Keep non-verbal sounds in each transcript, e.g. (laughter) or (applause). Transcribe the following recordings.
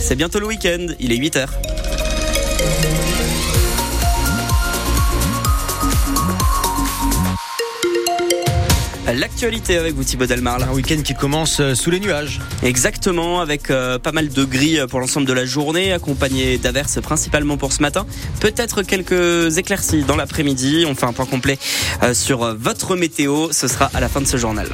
C'est bientôt le week-end, il est 8h. L'actualité avec vous Thibaut Delmarle. Un week-end qui commence euh, sous les nuages. Exactement, avec euh, pas mal de gris pour l'ensemble de la journée, accompagné d'averses principalement pour ce matin. Peut-être quelques éclaircies dans l'après-midi. On fait un point complet euh, sur votre météo. Ce sera à la fin de ce journal.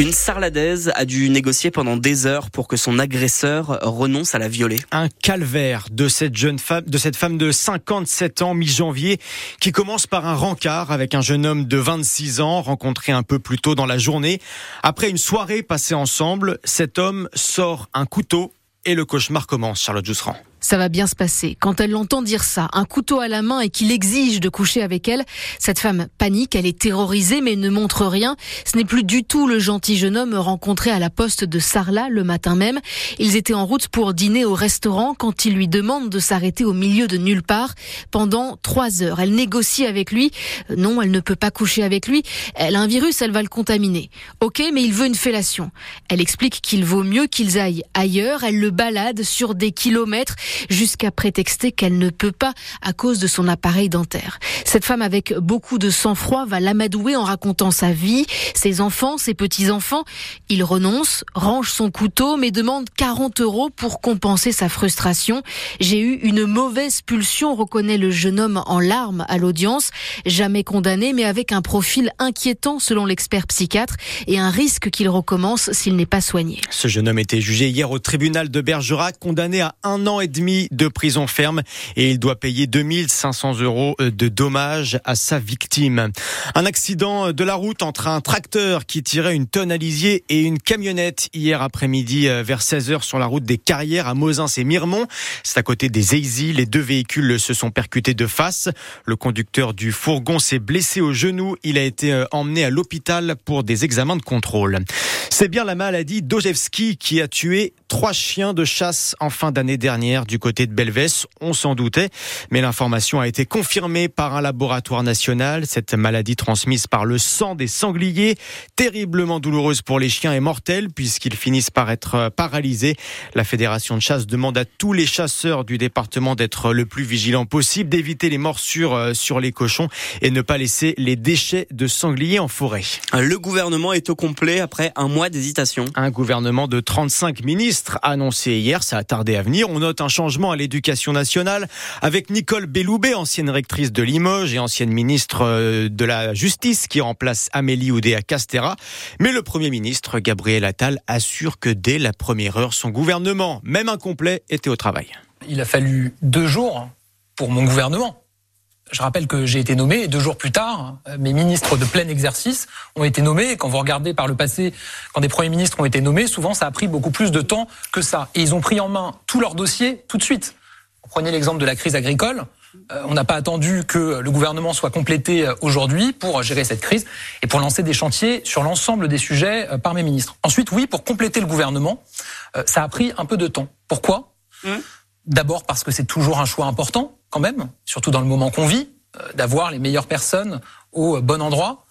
Une sarladaise a dû négocier pendant des heures pour que son agresseur renonce à la violer. Un calvaire de cette jeune femme, de cette femme de 57 ans, mi-janvier, qui commence par un rencard avec un jeune homme de 26 ans, rencontré un peu plus tôt dans la journée. Après une soirée passée ensemble, cet homme sort un couteau et le cauchemar commence, Charlotte Jousserand ça va bien se passer. Quand elle l'entend dire ça, un couteau à la main et qu'il exige de coucher avec elle, cette femme panique, elle est terrorisée mais ne montre rien. Ce n'est plus du tout le gentil jeune homme rencontré à la poste de Sarlat le matin même. Ils étaient en route pour dîner au restaurant quand il lui demande de s'arrêter au milieu de nulle part pendant trois heures. Elle négocie avec lui. Euh, non, elle ne peut pas coucher avec lui. Elle a un virus, elle va le contaminer. Ok, mais il veut une fellation. Elle explique qu'il vaut mieux qu'ils aillent ailleurs. Elle le balade sur des kilomètres jusqu'à prétexter qu'elle ne peut pas à cause de son appareil dentaire. Cette femme avec beaucoup de sang-froid va l'amadouer en racontant sa vie, ses enfants, ses petits-enfants. Il renonce, range son couteau, mais demande 40 euros pour compenser sa frustration. J'ai eu une mauvaise pulsion, reconnaît le jeune homme en larmes à l'audience. Jamais condamné, mais avec un profil inquiétant selon l'expert psychiatre et un risque qu'il recommence s'il n'est pas soigné. Ce jeune homme était jugé hier au tribunal de Bergerac, condamné à un an et demi de prison ferme et il doit payer 2500 euros de dommages à sa victime. Un accident de la route entre un tracteur qui tirait une tonne à lisier et une camionnette hier après-midi euh, vers 16h sur la route des Carrières à Mosins et Miremont. C'est à côté des Eizy. Les deux véhicules se sont percutés de face. Le conducteur du fourgon s'est blessé au genou. Il a été euh, emmené à l'hôpital pour des examens de contrôle. C'est bien la maladie d'Ojevski qui a tué trois chiens de chasse en fin d'année dernière du côté de Belvès. On s'en doutait, mais l'information a été confirmée par un laboratoire national. Cette maladie transmise par le sang des sangliers, terriblement douloureuse pour les chiens et mortelle puisqu'ils finissent par être paralysés. La fédération de chasse demande à tous les chasseurs du département d'être le plus vigilants possible, d'éviter les morsures euh, sur les cochons et ne pas laisser les déchets de sangliers en forêt. Le gouvernement est au complet après un mois d'hésitation. Un gouvernement de 35 ministres annoncé hier, ça a tardé à venir. On note un changement à l'éducation nationale avec Nicole Belloubet, ancienne rectrice de Limoges et ancienne ministre euh, de la Justice qui remplace Amélie Oudéa Castera. Mais le Premier ministre Gabriel Attal assure que dès la première heure, son gouvernement, même incomplet, était au travail. Il a fallu deux jours pour mon gouvernement. Je rappelle que j'ai été nommé et deux jours plus tard, mes ministres de plein exercice ont été nommés. Quand vous regardez par le passé, quand des premiers ministres ont été nommés, souvent ça a pris beaucoup plus de temps que ça. Et ils ont pris en main tous leurs dossiers tout de suite. Prenez l'exemple de la crise agricole. Euh, on n'a pas attendu que le gouvernement soit complété euh, aujourd'hui pour gérer cette crise et pour lancer des chantiers sur l'ensemble des sujets euh, par mes ministres. Ensuite, oui, pour compléter le gouvernement, ça a pris un peu de temps. Pourquoi? Mmh. D'abord parce que c'est toujours un choix important quand même, surtout dans le moment qu'on vit, euh, d'avoir les meilleures personnes au bon endroit.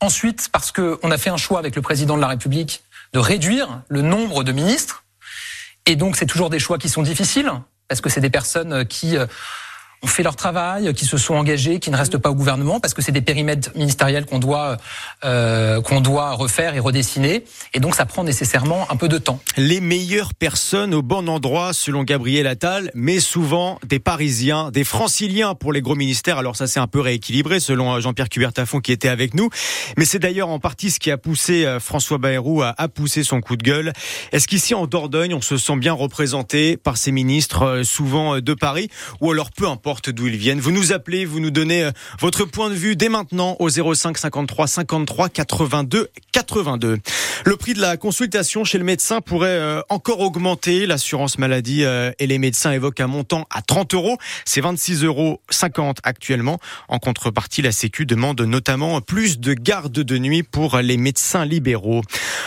Ensuite, parce qu'on a fait un choix avec le président de la République de réduire le nombre de ministres. Et donc, c'est toujours des choix qui sont difficiles, parce que c'est des personnes qui euh, ont fait leur travail, qui se sont engagés, qui ne restent pas au gouvernement, parce que c'est des périmètres ministériels qu'on doit euh, qu'on doit refaire et redessiner, et donc ça prend nécessairement un peu de temps. Les meilleures personnes au bon endroit, selon Gabriel Attal, mais souvent des Parisiens, des Franciliens pour les gros ministères. Alors ça c'est un peu rééquilibré, selon euh, Jean-Pierre Cubertafon qui était avec nous, mais c'est d'ailleurs en partie ce qui a poussé euh, François Bayrou à, pousser son coup de gueule. Est-ce qu'ici en Dordogne, on se sent bien représenté par ces ministres, euh, souvent de Paris, ou alors peu importe d'où ils viennent. Vous nous appelez, vous nous donnez euh, votre point de vue dès maintenant au 05 53 53 82 82. Le prix de la consultation chez le médecin pourrait euh, encore augmenter. L'assurance maladie euh, et les médecins évoquent un montant à 30 euros. C'est 26 euros 50 actuellement. En contrepartie, la Sécu demande notamment plus de gardes de nuit pour les médecins libéraux.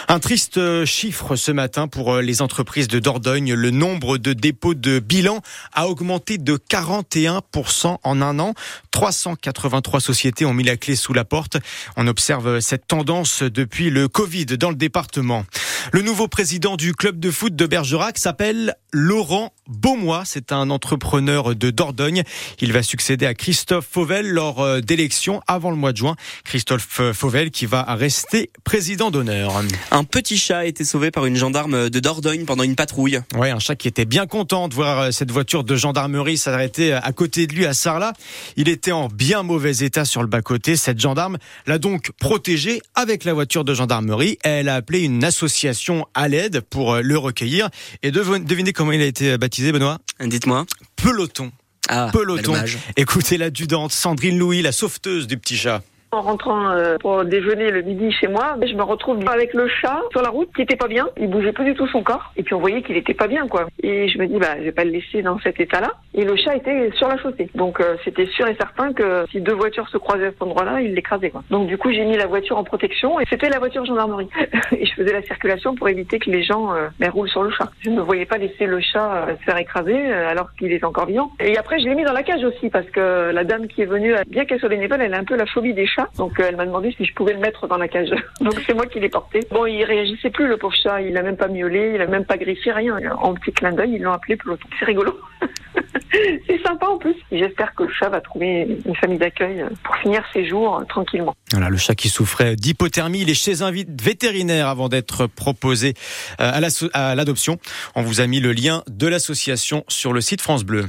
Un triste chiffre ce matin pour les entreprises de Dordogne. Le nombre de dépôts de bilan a augmenté de 41 21% en un an. 383 sociétés ont mis la clé sous la porte. On observe cette tendance depuis le Covid dans le département. Le nouveau président du club de foot de Bergerac s'appelle Laurent Beaumois. C'est un entrepreneur de Dordogne. Il va succéder à Christophe Fauvel lors euh, d'élections avant le mois de juin. Christophe Fauvel qui va rester président d'honneur. Un petit chat a été sauvé par une gendarme de Dordogne pendant une patrouille. Oui, un chat qui était bien content de voir euh, cette voiture de gendarmerie s'arrêter à côté de lui à Sarlat. Il était en bien mauvais état sur le bas-côté. Cette gendarme l'a donc protégé avec la voiture de gendarmerie. Elle a appelé une association à l'aide pour euh, le recueillir. Et devinez comment il a été baptisé, Benoît Dites-moi. Peloton. Ah, Peloton. Écoutez l'adjudante Sandrine Louis, la sauveteuse du petit chat. En rentrant euh, pour déjeuner le midi chez moi, je me retrouve avec le chat sur la route qui était pas bien. Il bougeait plus du tout son corps. Et puis on voyait qu'il était pas bien, quoi. Et je me dis, bah, je vais pas le laisser dans cet état-là. Et le chat était sur la chaussée. Donc euh, c'était sûr et certain que si deux voitures se croisaient à cet endroit-là, il l'écrasait, quoi. Donc du coup, j'ai mis la voiture en protection et c'était la voiture gendarmerie. (laughs) et je faisais la circulation pour éviter que les gens euh, ben, roulent sur le chat. Je ne voyais pas laisser le chat se faire écraser alors qu'il est encore vivant. Et après, je l'ai mis dans la cage aussi parce que la dame qui est venue, bien qu'elle soit bénévole, elle a un peu la phobie des chats. Donc euh, elle m'a demandé si je pouvais le mettre dans la cage. (laughs) Donc c'est moi qui l'ai porté. Bon, il réagissait plus le pauvre chat. Il a même pas miaulé, il a même pas griffé, rien. En petit clin d'œil, ils l'ont appelé peloton. C'est rigolo. (laughs) c'est sympa en plus. J'espère que le chat va trouver une famille d'accueil pour finir ses jours euh, tranquillement. Voilà, le chat qui souffrait d'hypothermie, il est chez un vétérinaire avant d'être proposé euh, à l'adoption. On vous a mis le lien de l'association sur le site France Bleu.